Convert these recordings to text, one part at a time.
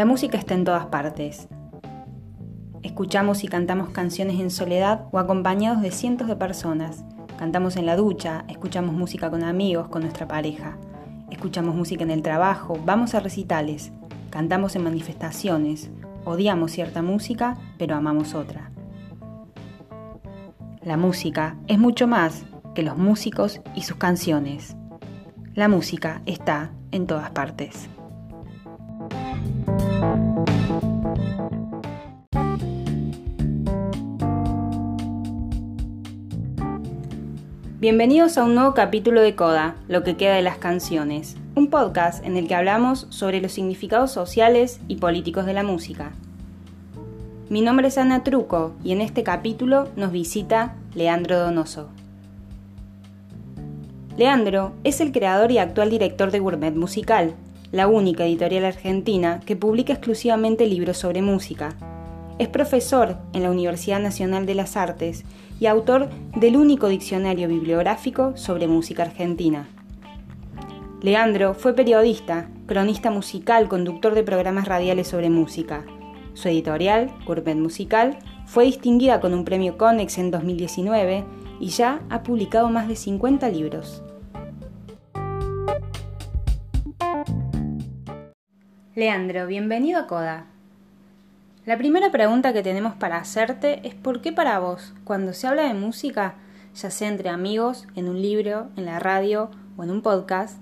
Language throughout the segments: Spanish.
La música está en todas partes. Escuchamos y cantamos canciones en soledad o acompañados de cientos de personas. Cantamos en la ducha, escuchamos música con amigos, con nuestra pareja. Escuchamos música en el trabajo, vamos a recitales, cantamos en manifestaciones, odiamos cierta música, pero amamos otra. La música es mucho más que los músicos y sus canciones. La música está en todas partes. Bienvenidos a un nuevo capítulo de Coda, Lo que queda de las canciones, un podcast en el que hablamos sobre los significados sociales y políticos de la música. Mi nombre es Ana Truco y en este capítulo nos visita Leandro Donoso. Leandro es el creador y actual director de Gourmet Musical, la única editorial argentina que publica exclusivamente libros sobre música. Es profesor en la Universidad Nacional de las Artes y autor del único diccionario bibliográfico sobre música argentina. Leandro fue periodista, cronista musical, conductor de programas radiales sobre música. Su editorial, Gourmet Musical, fue distinguida con un premio Conex en 2019 y ya ha publicado más de 50 libros. Leandro, bienvenido a Coda. La primera pregunta que tenemos para hacerte es ¿por qué para vos, cuando se habla de música, ya sea entre amigos, en un libro, en la radio o en un podcast,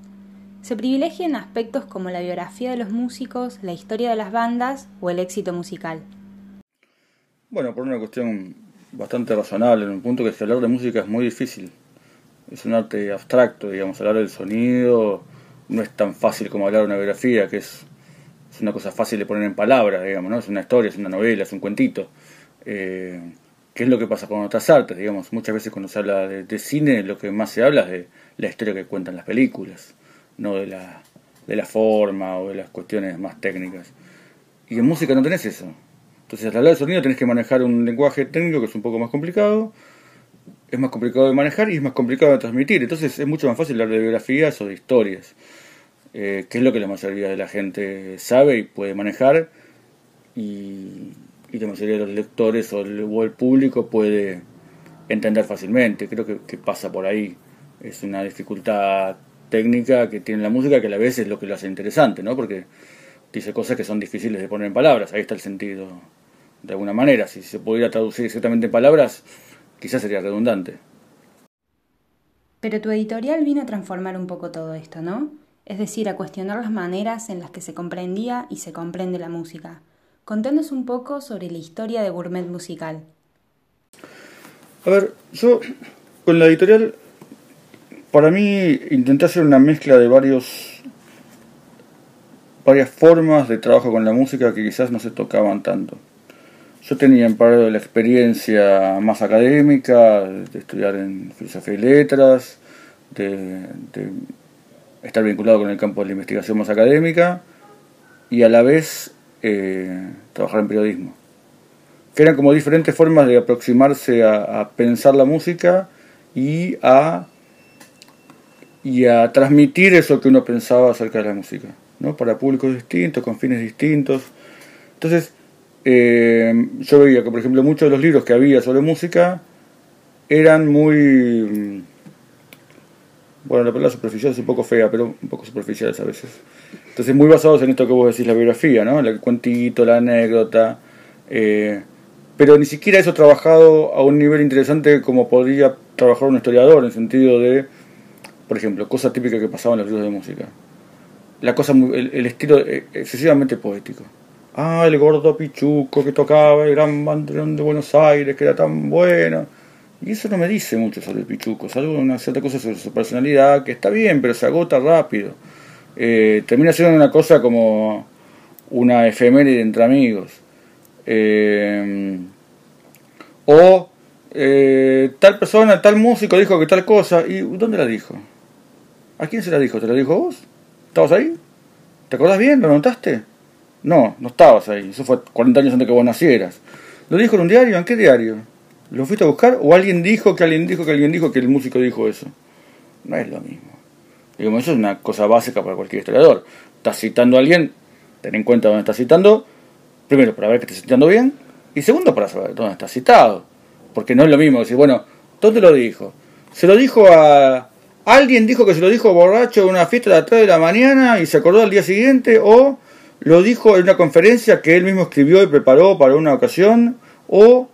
se privilegian aspectos como la biografía de los músicos, la historia de las bandas o el éxito musical? Bueno, por una cuestión bastante razonable, en un punto que hablar de música es muy difícil. Es un arte abstracto, digamos, hablar del sonido no es tan fácil como hablar de una biografía, que es es una cosa fácil de poner en palabras, digamos, ¿no? Es una historia, es una novela, es un cuentito. Eh, ¿Qué es lo que pasa con otras artes? Digamos, muchas veces cuando se habla de, cine, lo que más se habla es de la historia que cuentan las películas, no de la, de la forma o de las cuestiones más técnicas. Y en música no tenés eso. Entonces, al hablar de sonido tenés que manejar un lenguaje técnico que es un poco más complicado, es más complicado de manejar y es más complicado de transmitir. Entonces, es mucho más fácil hablar de biografías o de historias eh, que es lo que la mayoría de la gente sabe y puede manejar, y, la mayoría de los lectores o el, público puede entender fácilmente. Creo que, pasa por ahí. Es una dificultad técnica que tiene la música que a la vez es lo que lo hace interesante, ¿no? Porque dice cosas que son difíciles de poner en palabras, ahí está el sentido. De alguna manera, si se pudiera traducir exactamente en palabras, quizás sería redundante. Pero tu editorial vino a transformar un poco todo esto, ¿no? Es decir, a cuestionar las maneras en las que se comprendía y se comprende la música. Contanos un poco sobre la historia de Gourmet Musical. A ver, yo con la editorial, para mí intenté hacer una mezcla de varios varias formas de trabajo con la música que quizás no se tocaban tanto. Yo tenía en paralelo la experiencia más académica, de estudiar en filosofía y letras, de estar vinculado con el campo de la investigación más académica y a la vez eh, trabajar en periodismo. Que eran como diferentes formas de aproximarse a, pensar la música y a, y a transmitir eso que uno pensaba acerca de la música, ¿no? para públicos distintos, con fines distintos. Entonces, eh, yo veía que, por ejemplo, muchos de los libros que había sobre música eran muy bueno, la palabra superficial es un poco fea, pero un poco superficiales a veces. Entonces, muy basados en esto que vos decís, la biografía, ¿no? El cuentito, la anécdota. Eh, pero ni siquiera eso trabajado a un nivel interesante como podría trabajar un historiador, en el sentido de, por ejemplo, cosas típicas que pasaban en los libros de música. La cosa, el, estilo eh, excesivamente poético. Ah, el gordo pichuco que tocaba el gran banderón de Buenos Aires, que era tan bueno y eso no me dice mucho sobre el Pichuco, salvo una cierta cosa sobre su personalidad, que está bien, pero se agota rápido. Eh, termina siendo una cosa como una efeméride entre amigos. Eh, o eh, tal persona, tal músico dijo que tal cosa. ¿Y dónde la dijo? ¿A quién se la dijo? ¿Te la dijo vos? ¿Estabas ahí? ¿Te acordás bien? ¿Lo notaste? No, no estabas ahí. Eso fue 40 años antes que vos nacieras. ¿Lo dijo en un diario? ¿En qué diario? ¿Lo fuiste a buscar? ¿O alguien dijo que alguien dijo que alguien dijo que el músico dijo eso? No es lo mismo. Digamos, eso es una cosa básica para cualquier historiador. Estás citando a alguien, ten en cuenta dónde estás citando, primero para ver que estés citando bien, y segundo para saber dónde está citado. Porque no es lo mismo decir, bueno, ¿dónde lo dijo? Se lo dijo a... Alguien dijo que se lo dijo borracho en una fiesta de las 3 de la mañana y se acordó al día siguiente, o lo dijo en una conferencia que él mismo escribió y preparó para una ocasión, o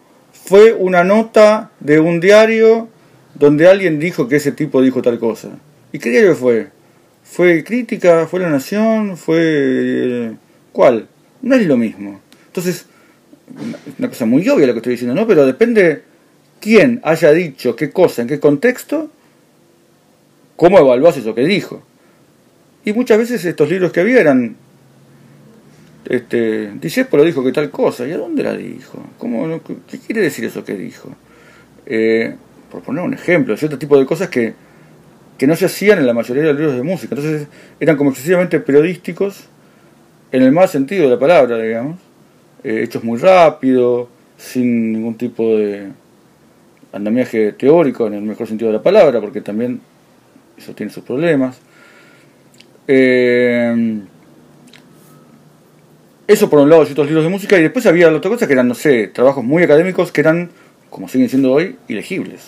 fue una nota de un diario donde alguien dijo que ese tipo dijo tal cosa. ¿Y qué diario fue? ¿Fue crítica? ¿Fue la nación? ¿Fue... ¿Cuál? No es lo mismo. Entonces, una cosa muy obvia lo que estoy diciendo, ¿no? Pero depende quién haya dicho qué cosa, en qué contexto, cómo evaluás eso que dijo. Y muchas veces estos libros que había eran este, Discepolo lo dijo que tal cosa, ¿y a dónde la dijo? ¿Cómo, ¿Qué quiere decir eso que dijo? Eh, por poner un ejemplo, cierto tipo de cosas que, que no se hacían en la mayoría de los libros de música. Entonces eran como excesivamente periodísticos en el mal sentido de la palabra, digamos, eh, hechos muy rápido, sin ningún tipo de andamiaje teórico en el mejor sentido de la palabra, porque también eso tiene sus problemas. Eh, eso por un lado, ciertos libros de música, y después había otra cosa que eran, no sé, trabajos muy académicos que eran, como siguen siendo hoy, ilegibles.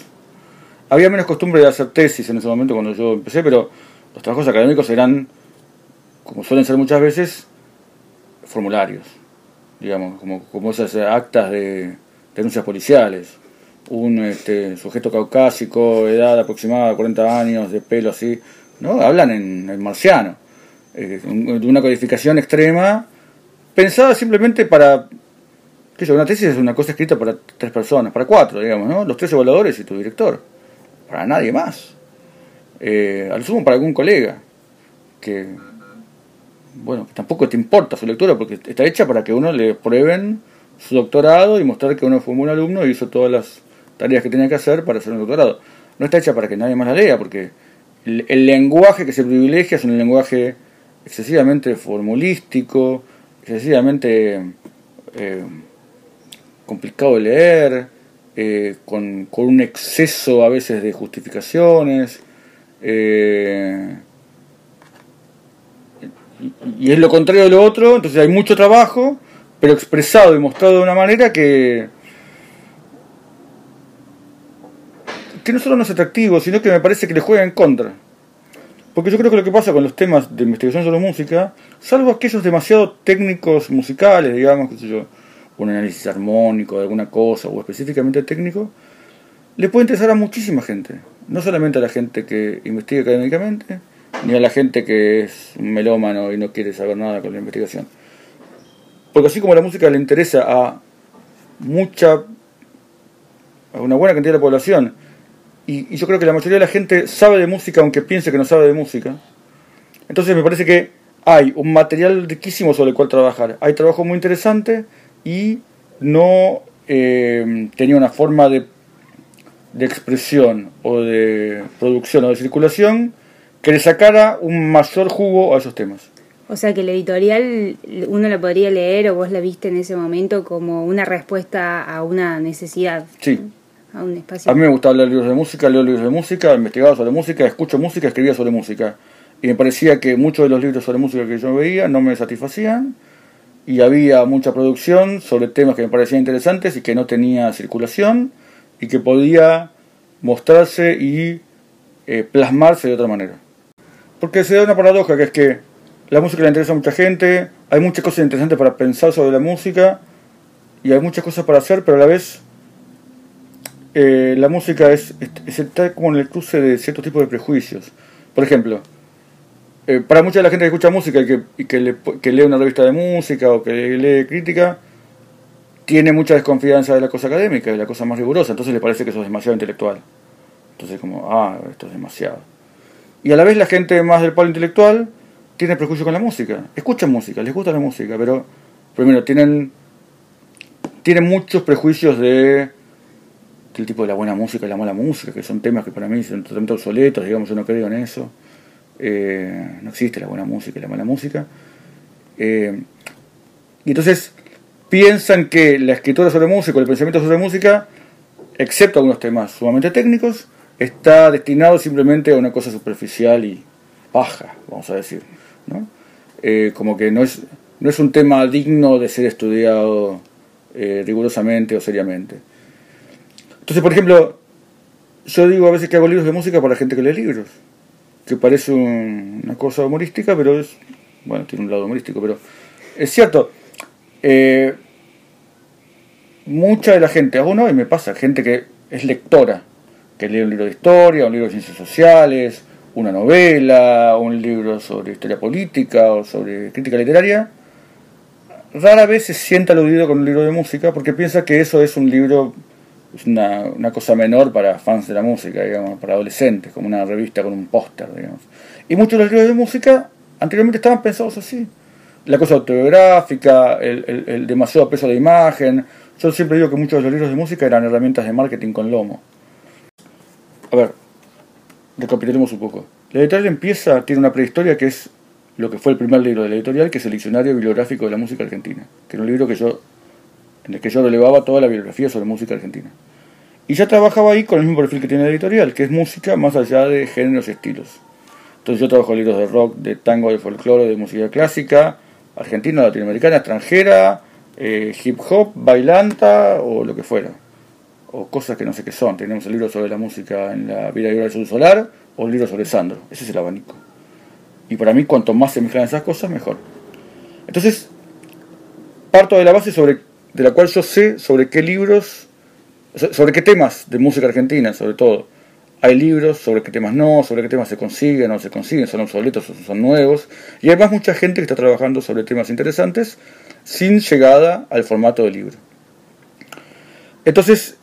Había menos costumbre de hacer tesis en ese momento cuando yo empecé, pero los trabajos académicos eran, como suelen ser muchas veces, formularios, digamos, como, como esas actas de denuncias policiales. Un este, sujeto caucásico, edad aproximada de 40 años, de pelo así, ¿no? Hablan en, en marciano, eh, de una codificación extrema pensada simplemente para, qué sé una tesis es una cosa escrita para tres personas, para cuatro, digamos, ¿no? Los tres evaluadores y tu director, para nadie más. Eh, al sumo para algún colega, que, bueno, tampoco te importa su lectura porque está hecha para que uno le prueben su doctorado y mostrar que uno fue un buen alumno y hizo todas las tareas que tenía que hacer para hacer un doctorado. No está hecha para que nadie más la lea, porque el, el lenguaje que se privilegia es un lenguaje excesivamente formulístico, excesivamente eh, complicado de leer, eh, con, un exceso a veces de justificaciones. Eh, y, es lo contrario de lo otro, entonces hay mucho trabajo, pero expresado y mostrado de una manera que, que no solo no es atractivo, sino que me parece que le juega en contra. Porque yo creo que lo que pasa con los temas de investigación sobre música, salvo aquellos demasiado técnicos musicales, digamos, qué sé yo, un análisis armónico de alguna cosa o específicamente técnico, le puede interesar a muchísima gente. No solamente a la gente que investiga académicamente, ni a la gente que es un melómano y no quiere saber nada con la investigación. Porque así como la música le interesa a mucha, a una buena cantidad de la población, y, yo creo que la mayoría de la gente sabe de música aunque piense que no sabe de música. Entonces me parece que hay un material riquísimo sobre el cual trabajar. Hay trabajo muy interesante y no eh, tenía una forma de, de expresión o de producción o de circulación que le sacara un mayor jugo a esos temas. O sea que la editorial uno la podría leer o vos la viste en ese momento como una respuesta a una necesidad. Sí, a mí me gustaba leer libros de música, leo libros de música, investigaba sobre música, escucho música, escribía sobre música. Y me parecía que muchos de los libros sobre música que yo veía no me satisfacían y había mucha producción sobre temas que me parecían interesantes y que no tenía circulación y que podía mostrarse y eh, plasmarse de otra manera. Porque se da una paradoja que es que la música le interesa a mucha gente, hay muchas cosas interesantes para pensar sobre la música y hay muchas cosas para hacer, pero a la vez eh, la música es, está como en el cruce de ciertos tipos de prejuicios. Por ejemplo, eh, para mucha de la gente que escucha música y, que, y que, lee una revista de música o que lee crítica, tiene mucha desconfianza de la cosa académica, de la cosa más rigurosa, entonces le parece que eso es demasiado intelectual. Entonces como, ah, esto es demasiado. Y a la vez la gente más del palo intelectual tiene prejuicio con la música. Escuchan música, les gusta la música, pero primero tienen, tienen muchos prejuicios de el tipo de la buena música y la mala música, que son temas que para mí son totalmente obsoletos, digamos, yo no creo en eso. Eh, no existe la buena música y la mala música. Eh, y entonces piensan que la escritura sobre música, el pensamiento sobre música, excepto algunos temas sumamente técnicos, está destinado simplemente a una cosa superficial y baja, vamos a decir. ¿no? Eh, como que no es, no es un tema digno de ser estudiado eh, rigurosamente o seriamente. Entonces, por ejemplo, yo digo a veces que hago libros de música para la gente que lee libros, que parece una cosa humorística, pero es, bueno, tiene un lado humorístico, pero es cierto. Eh, mucha de la gente, aún hoy me pasa, gente que es lectora, que lee un libro de historia, un libro de ciencias sociales, una novela, un libro sobre historia política o sobre crítica literaria, rara vez se sienta aludido con un libro de música porque piensa que eso es un libro, es una, cosa menor para fans de la música, digamos, para adolescentes, como una revista con un póster, digamos. Y muchos de los libros de música anteriormente estaban pensados así. La cosa autobiográfica, el, el demasiado peso de imagen. Yo siempre digo que muchos de los libros de música eran herramientas de marketing con lomo. A ver, recapitulemos un poco. La editorial empieza, tiene una prehistoria que es lo que fue el primer libro de la editorial, que es el Diccionario Bibliográfico de la Música Argentina, que era un libro que yo, en el que yo relevaba toda la bibliografía sobre música argentina. Y ya trabajaba ahí con el mismo perfil que tiene la editorial, que es música más allá de géneros y estilos. Entonces yo trabajo libros de rock, de tango, de folclore, de música clásica, argentina, latinoamericana, extranjera, eh, hip hop, bailanta o lo que fuera. O cosas que no sé qué son. Tenemos el libro sobre la música en la vida y del sur solar o el libro sobre Sandro. Ese es el abanico. Y para mí, cuanto más se mezclan esas cosas, mejor. Entonces, parto de la base sobre, de la cual yo sé sobre qué libros, sobre qué temas de música argentina, sobre todo. Hay libros, sobre qué temas no, sobre qué temas se consiguen o no se consiguen, son obsoletos o son nuevos. Y además mucha gente que está trabajando sobre temas interesantes sin llegada al formato de libro. Entonces,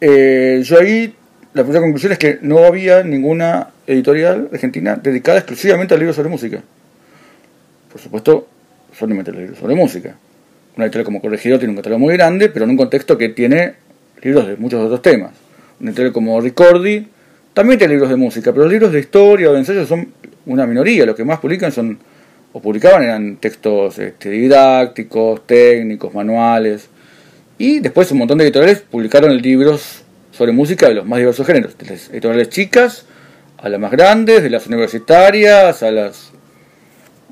eh, yo ahí la primera conclusión es que no había ninguna editorial argentina dedicada exclusivamente a libros sobre música. Por supuesto, solamente libros sobre música. Una editorial como Corregidor tiene un catálogo muy grande, pero en un contexto que tiene libros de muchos otros temas. Una editorial como Ricordi también tiene libros de música, pero los libros de historia o de ensayos son una minoría. Lo que más publican son, o publicaban eran textos este, didácticos, técnicos, manuales. Y después un montón de editoriales publicaron libros sobre música de los más diversos géneros, de las editoriales chicas a las más grandes, de las universitarias a las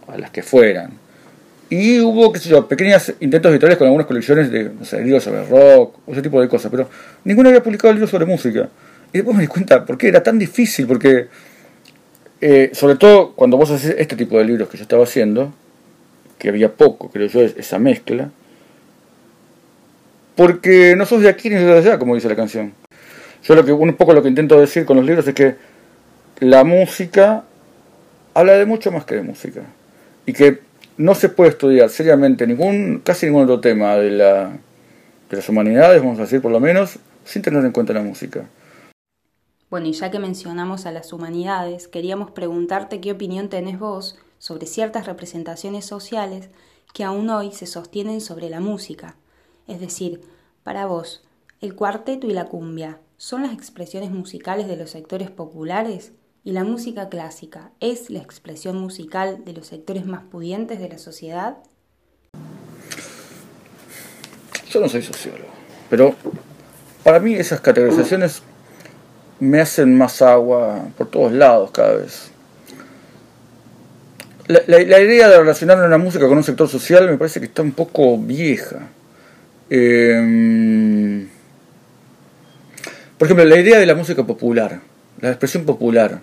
a las que fueran. Y hubo, qué sé yo, pequeños intentos editoriales con algunas colecciones de no sé, libros sobre rock, ese tipo de cosas, pero ninguno había publicado libros sobre música. Y después me di cuenta por qué era tan difícil, porque eh, sobre todo cuando vos haces este tipo de libros que yo estaba haciendo, que había poco, creo yo, esa mezcla, porque no sos de aquí ni de allá, como dice la canción. Yo lo que, un poco lo que intento decir con los libros es que la música habla de mucho más que de música. Y que no se puede estudiar seriamente ningún, casi ningún otro tema de, la, de las humanidades, vamos a decir por lo menos, sin tener en cuenta la música. Bueno, y ya que mencionamos a las humanidades, queríamos preguntarte qué opinión tenés vos sobre ciertas representaciones sociales que aún hoy se sostienen sobre la música. Es decir, para vos, el cuarteto y la cumbia, son las expresiones musicales de los sectores populares y la música clásica es la expresión musical de los sectores más pudientes de la sociedad? Yo no soy sociólogo, pero para mí esas categorizaciones me hacen más agua por todos lados cada vez. La, idea de relacionar una música con un sector social me parece que está un poco vieja. Eh, por ejemplo, la idea de la música popular, la expresión popular.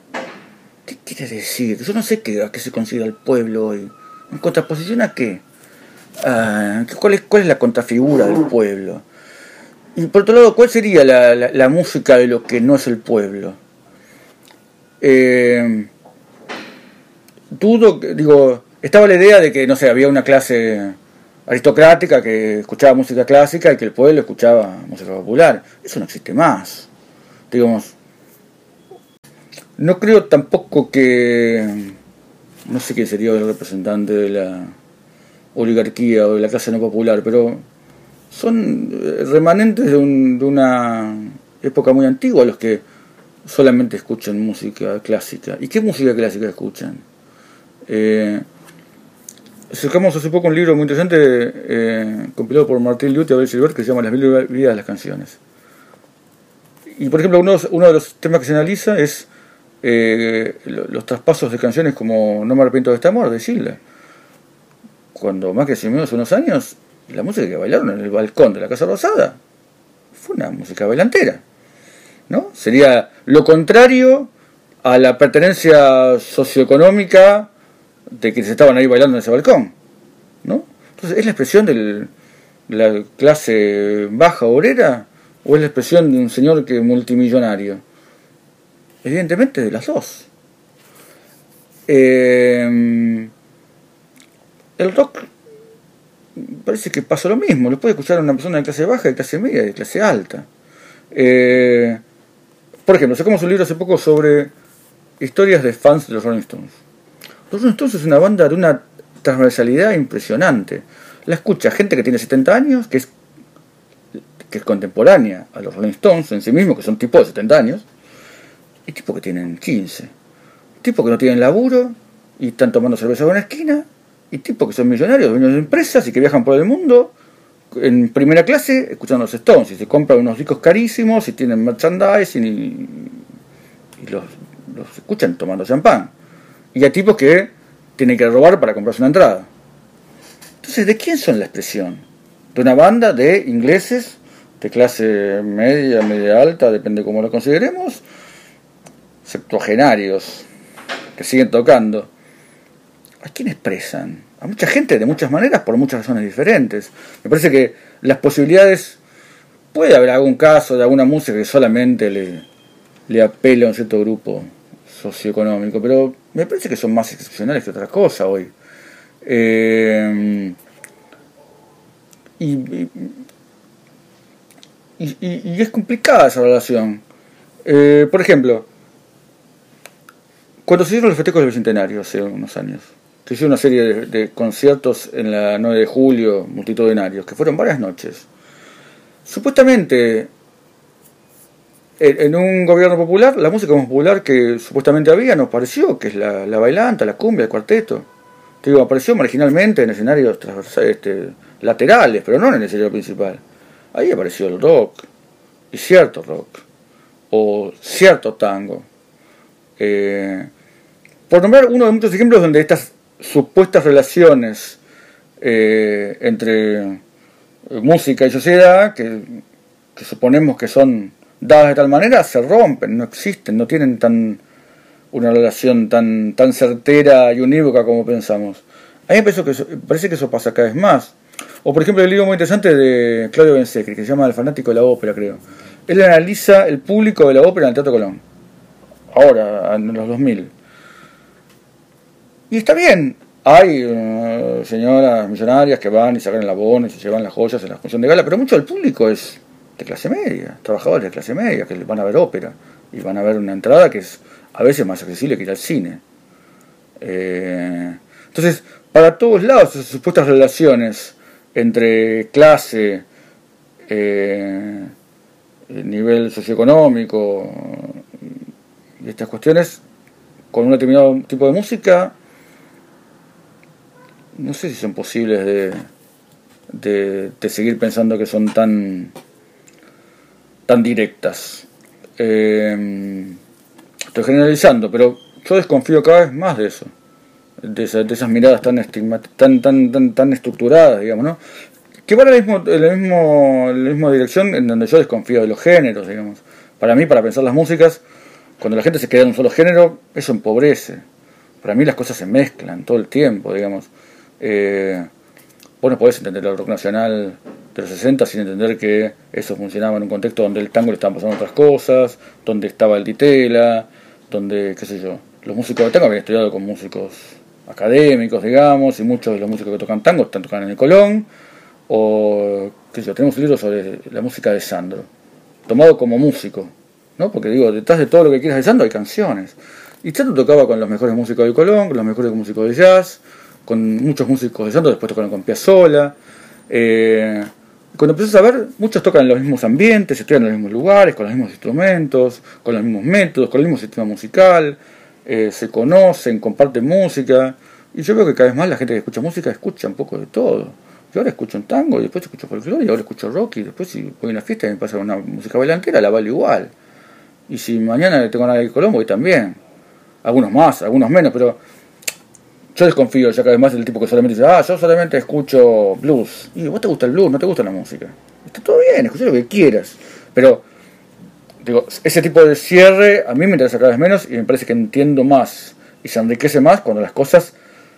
¿Qué quiere decir? Yo no sé qué, a qué se considera el pueblo hoy. ¿En contraposición a qué? Ah, ¿cuál, es, ¿Cuál es la contrafigura del pueblo? Y por otro lado, ¿cuál sería la, música de lo que no es el pueblo? Eh, dudo, digo, estaba la idea de que, no sé, había una clase aristocrática que escuchaba música clásica y que el pueblo escuchaba música popular. Eso no existe más. Digamos, no creo tampoco que, no sé quién sería el representante de la oligarquía o de la clase no popular, pero son remanentes de, de una época muy antigua los que solamente escuchan música clásica. ¿Y qué música clásica escuchan? Eh, Sacamos hace poco un libro muy interesante eh, compilado por Martín Lute y Abel Silver que se llama Las mil vidas de las canciones. Y por ejemplo, uno de los temas que se analiza es eh, los traspasos de canciones como No me arrepiento de este amor, de Chile. cuando más que hace unos años, la música que bailaron en el balcón de la Casa Rosada fue una música bailantera. ¿no? Sería lo contrario a la pertenencia socioeconómica de que se estaban ahí bailando en ese balcón. ¿no? Entonces, ¿es la expresión de la clase baja obrera o es la expresión de un señor que multimillonario? Evidentemente de las dos. Eh, el rock parece que pasa lo mismo. Lo puede escuchar una persona de clase baja, de clase media, de clase alta. Eh, por ejemplo, sacamos un libro hace poco sobre historias de fans de los Rolling Stones. Los Rolling Stones es una banda de una transversalidad impresionante. La escucha gente que tiene 70 años, que es, que es contemporánea a los Rolling Stones en sí mismos, que son tipos de 70 años, y tipos que tienen 15. Tipos que no tienen laburo y están tomando cerveza en una esquina, y tipos que son millonarios, dueños de empresas y que viajan por el mundo en primera clase escuchando los Stones y se compran unos discos carísimos y tienen merchandising y, los, los, escuchan tomando champán. Y hay tipos que tienen que robar para comprarse una entrada. Entonces, ¿de quién son la expresión? De una banda de ingleses de clase media, media alta, depende cómo lo consideremos, septuagenarios, que siguen tocando. ¿A quién expresan? a mucha gente de muchas maneras por muchas razones diferentes. Me parece que las posibilidades, puede haber algún caso de alguna música que solamente le, le apela a un cierto grupo socioeconómico, pero me parece que son más excepcionales que otra cosa hoy. Eh, y, y, es complicada esa relación. Eh, por ejemplo, cuando se dieron los festejos del Bicentenario hace unos años, se hizo una serie de, conciertos en la 9 de julio, multitudinarios, que fueron varias noches. Supuestamente, en, un gobierno popular, la música popular que supuestamente había nos pareció, que es la, bailanta, la cumbia, el cuarteto. Te digo, apareció marginalmente en escenarios este, laterales, pero no en el escenario principal. Ahí apareció el rock, y cierto rock, o cierto tango. Eh, por nombrar uno de muchos ejemplos donde estas supuestas relaciones eh, entre eh, música y sociedad, que, suponemos que son dadas de tal manera, se rompen, no existen, no tienen tan una relación tan, tan certera y unívoca como pensamos. A mí me parece que, eso, parece que eso pasa cada vez más. O por ejemplo el libro muy interesante de Claudio Bensecri, que se llama El fanático de la ópera, creo. Él analiza el público de la ópera en el Teatro Colón. Ahora, en los 2000 y está bien, hay uh, señoras millonarias que van y sacan el abono y se llevan las joyas en la función de gala, pero mucho del público es de clase media, trabajadores de clase media, que van a ver ópera y van a ver una entrada que es a veces más accesible que ir al cine. Eh, entonces, para todos lados, esas supuestas relaciones entre clase, eh, nivel socioeconómico y estas cuestiones, con un determinado tipo de música, no sé si son posibles de, de, seguir pensando que son tan, tan directas. Eh, estoy generalizando, pero yo desconfío cada vez más de eso, de, esas miradas tan, tan, tan, tan, tan estructuradas, digamos, ¿no? Que van en la mismo, misma dirección en donde yo desconfío de los géneros, digamos. Para mí, para pensar las músicas, cuando la gente se queda en un solo género, eso empobrece. Para mí las cosas se mezclan todo el tiempo, digamos. Eh, vos no podés entender el rock nacional de los 60 sin entender que eso funcionaba en un contexto donde el tango le estaban pasando otras cosas, donde estaba el ditela, donde, qué sé yo, los músicos de tango habían estudiado con músicos académicos, digamos, y muchos de los músicos que tocan tango están tocando en el Colón, o, qué sé yo, tenemos un libro sobre la música de Sandro, tomado como músico, Porque digo, detrás de todo lo que quieras de Sandro hay canciones. Y Sandro tocaba con los mejores músicos del Colón, con los mejores músicos de jazz, con muchos músicos de santo, después tocaron con Piazzolla. Eh, cuando empiezas a ver, muchos tocan en los mismos ambientes, estudian en los mismos lugares, con los mismos instrumentos, con los mismos métodos, con el mismo sistema musical, eh, se conocen, comparten música. Y yo veo que cada vez más la gente que escucha música escucha un poco de todo. Yo ahora escucho un tango, y después escucho folclore, y ahora escucho rock, y después si voy a una fiesta y me pasa una música bailantera, la vale igual. Y si mañana tengo nada de Colombo, y también. Algunos más, algunos menos, pero yo desconfío ya cada vez más del tipo que solamente dice, ah, yo solamente escucho blues. Y vos te gusta el blues, no te gusta la música. Está todo bien, escucha lo que quieras. Pero, digo, ese tipo de cierre a mí me interesa cada vez menos y me parece que entiendo más y se enriquece más cuando las cosas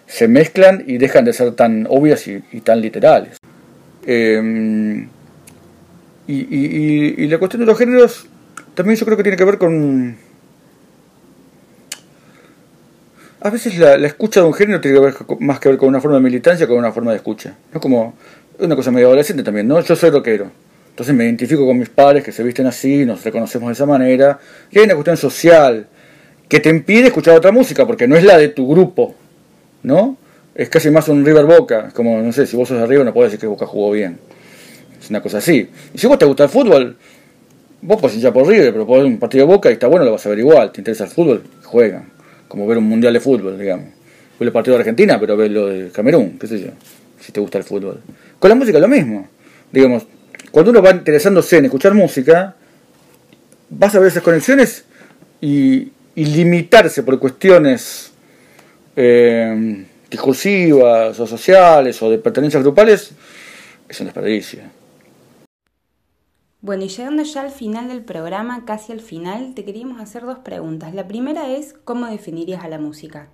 se mezclan y dejan de ser tan obvias y, tan literales. Em, y, y la cuestión de los géneros también yo creo que tiene que ver con a veces la, escucha de un género tiene que ver más que ver con una forma de militancia que con una forma de escucha. No como una cosa medio adolescente también, ¿no? Yo soy rockero. Entonces me identifico con mis padres que se visten así, nos reconocemos de esa manera. Y hay una cuestión social que te impide escuchar otra música porque no es la de tu grupo, ¿no? Es casi más un River Boca, como, no sé, si vos sos de River no puedes decir que Boca jugó bien. Es una cosa así. Y si vos te gusta el fútbol, vos podés hinchar por River, pero podés un partido de Boca y está bueno, lo vas a ver igual. Te interesa el fútbol, juegan como ver un mundial de fútbol, digamos. Ver el partido de Argentina, pero ver lo de Camerún, qué sé yo, si te gusta el fútbol. Con la música lo mismo. Digamos, cuando uno va interesándose en escuchar música, vas a ver esas conexiones y, limitarse por cuestiones eh, discursivas o sociales o de pertenencias grupales es un desperdicio. Bueno, y llegando ya al final del programa, casi al final, te queríamos hacer dos preguntas. La primera es, ¿cómo definirías a la música?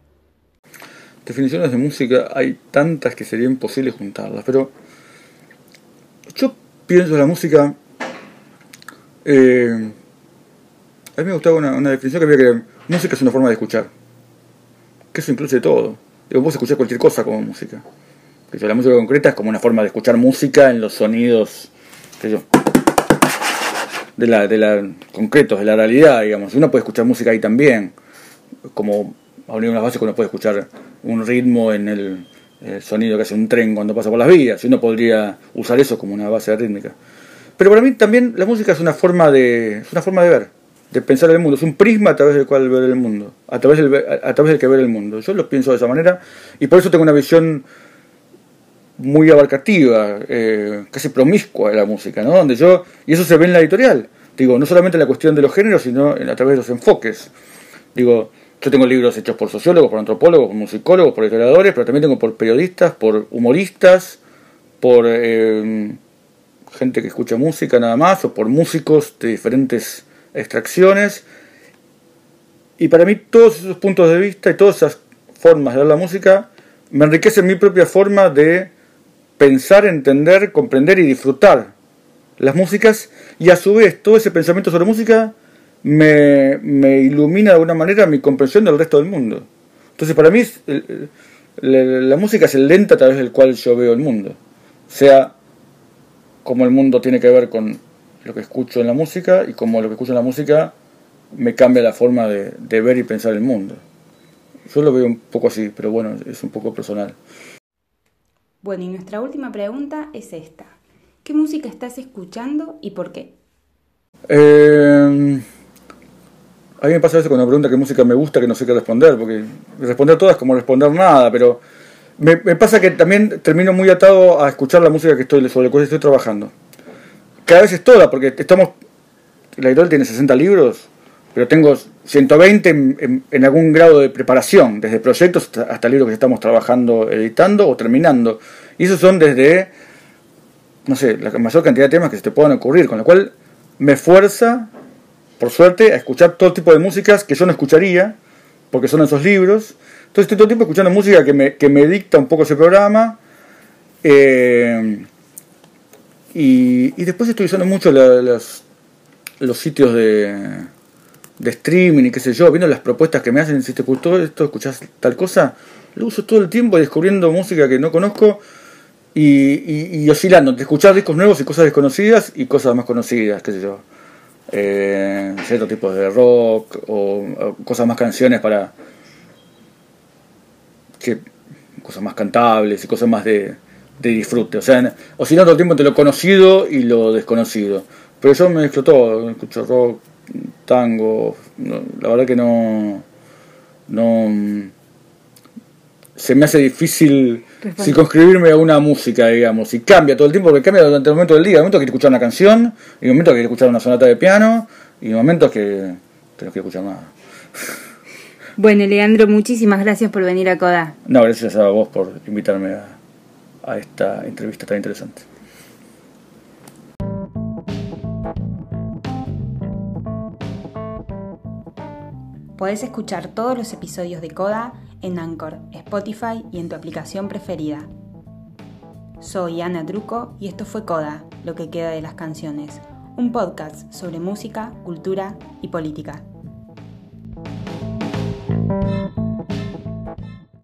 Definiciones de música hay tantas que sería imposible juntarlas, pero yo pienso la música... Eh, a mí me gustaba una, definición que había que música es una forma de escuchar, que eso incluye todo. Digo, vos escuchar cualquier cosa como música. Que la música concreta es como una forma de escuchar música en los sonidos, que yo, de la, de la concretos, de la realidad, digamos. Uno puede escuchar música ahí también, como a unas bases uno puede escuchar un ritmo en el, sonido que hace un tren cuando pasa por las vías, y uno podría usar eso como una base rítmica. Pero para mí también la música es una forma de, es una forma de ver, de pensar el mundo, es un prisma a través del cual ver el mundo, a través del, a través del que ver el mundo. Yo lo pienso de esa manera y por eso tengo una visión muy abarcativa, eh, casi promiscua de la música, ¿no? Donde yo, y eso se ve en la editorial, digo, no solamente la cuestión de los géneros, sino a través de los enfoques. Digo, yo tengo libros hechos por sociólogos, por antropólogos, por musicólogos, por historiadores, pero también tengo por periodistas, por humoristas, por eh, gente que escucha música nada más, o por músicos de diferentes extracciones. Y para mí todos esos puntos de vista y todas esas formas de ver la música me enriquecen mi propia forma de pensar, entender, comprender y disfrutar las músicas y a su vez todo ese pensamiento sobre música me, ilumina de alguna manera mi comprensión del resto del mundo. Entonces para mí la, música es el lente a través del cual yo veo el mundo, sea como el mundo tiene que ver con lo que escucho en la música y como lo que escucho en la música me cambia la forma de, de ver y pensar el mundo. Yo lo veo un poco así, pero bueno, es un poco personal. Bueno, y nuestra última pregunta es esta. ¿Qué música estás escuchando y por qué? Eh, a mí me pasa eso cuando me pregunta qué música me gusta que no sé qué responder, porque responder todas es como responder nada, pero me, pasa que también termino muy atado a escuchar la música que estoy, sobre la cual estoy trabajando. Cada vez es toda, porque estamos, la editorial tiene 60 libros, pero tengo 120 en, algún grado de preparación, desde proyectos hasta, libros que estamos trabajando, editando o terminando. Y esos son desde, no sé, la mayor cantidad de temas que se te puedan ocurrir, con lo cual me fuerza, por suerte, a escuchar todo tipo de músicas que yo no escucharía, porque son esos libros. Entonces estoy todo el tiempo escuchando música que me, que me dicta un poco ese programa. Eh, y, después estoy usando mucho los sitios de de streaming y qué sé yo, viendo las propuestas que me hacen, si te gustó esto, escuchás tal cosa, lo uso todo el tiempo descubriendo música que no conozco y, y, oscilando, de escuchar discos nuevos y cosas desconocidas y cosas más conocidas, qué sé yo. Eh, ciertos tipos de rock o, cosas más canciones para que cosas más cantables y cosas más de, de disfrute. O sea, oscilando todo el tiempo entre lo conocido y lo desconocido. Pero yo me explotó, escucho rock, tango, la verdad que no, no se me hace difícil circunscribirme a una música, digamos, y cambia todo el tiempo, porque cambia durante el momento del día, hay momentos que quiero escuchar una canción, y momentos que quiero escuchar una sonata de piano, y momentos que, que no quiero escuchar nada. Bueno, Leandro, muchísimas gracias por venir a Coda. No, gracias a vos por invitarme a, a esta entrevista tan interesante. Podés escuchar todos los episodios de Coda en Anchor, Spotify y en tu aplicación preferida. Soy Ana Truco y esto fue Coda, lo que queda de las canciones, un podcast sobre música, cultura y política.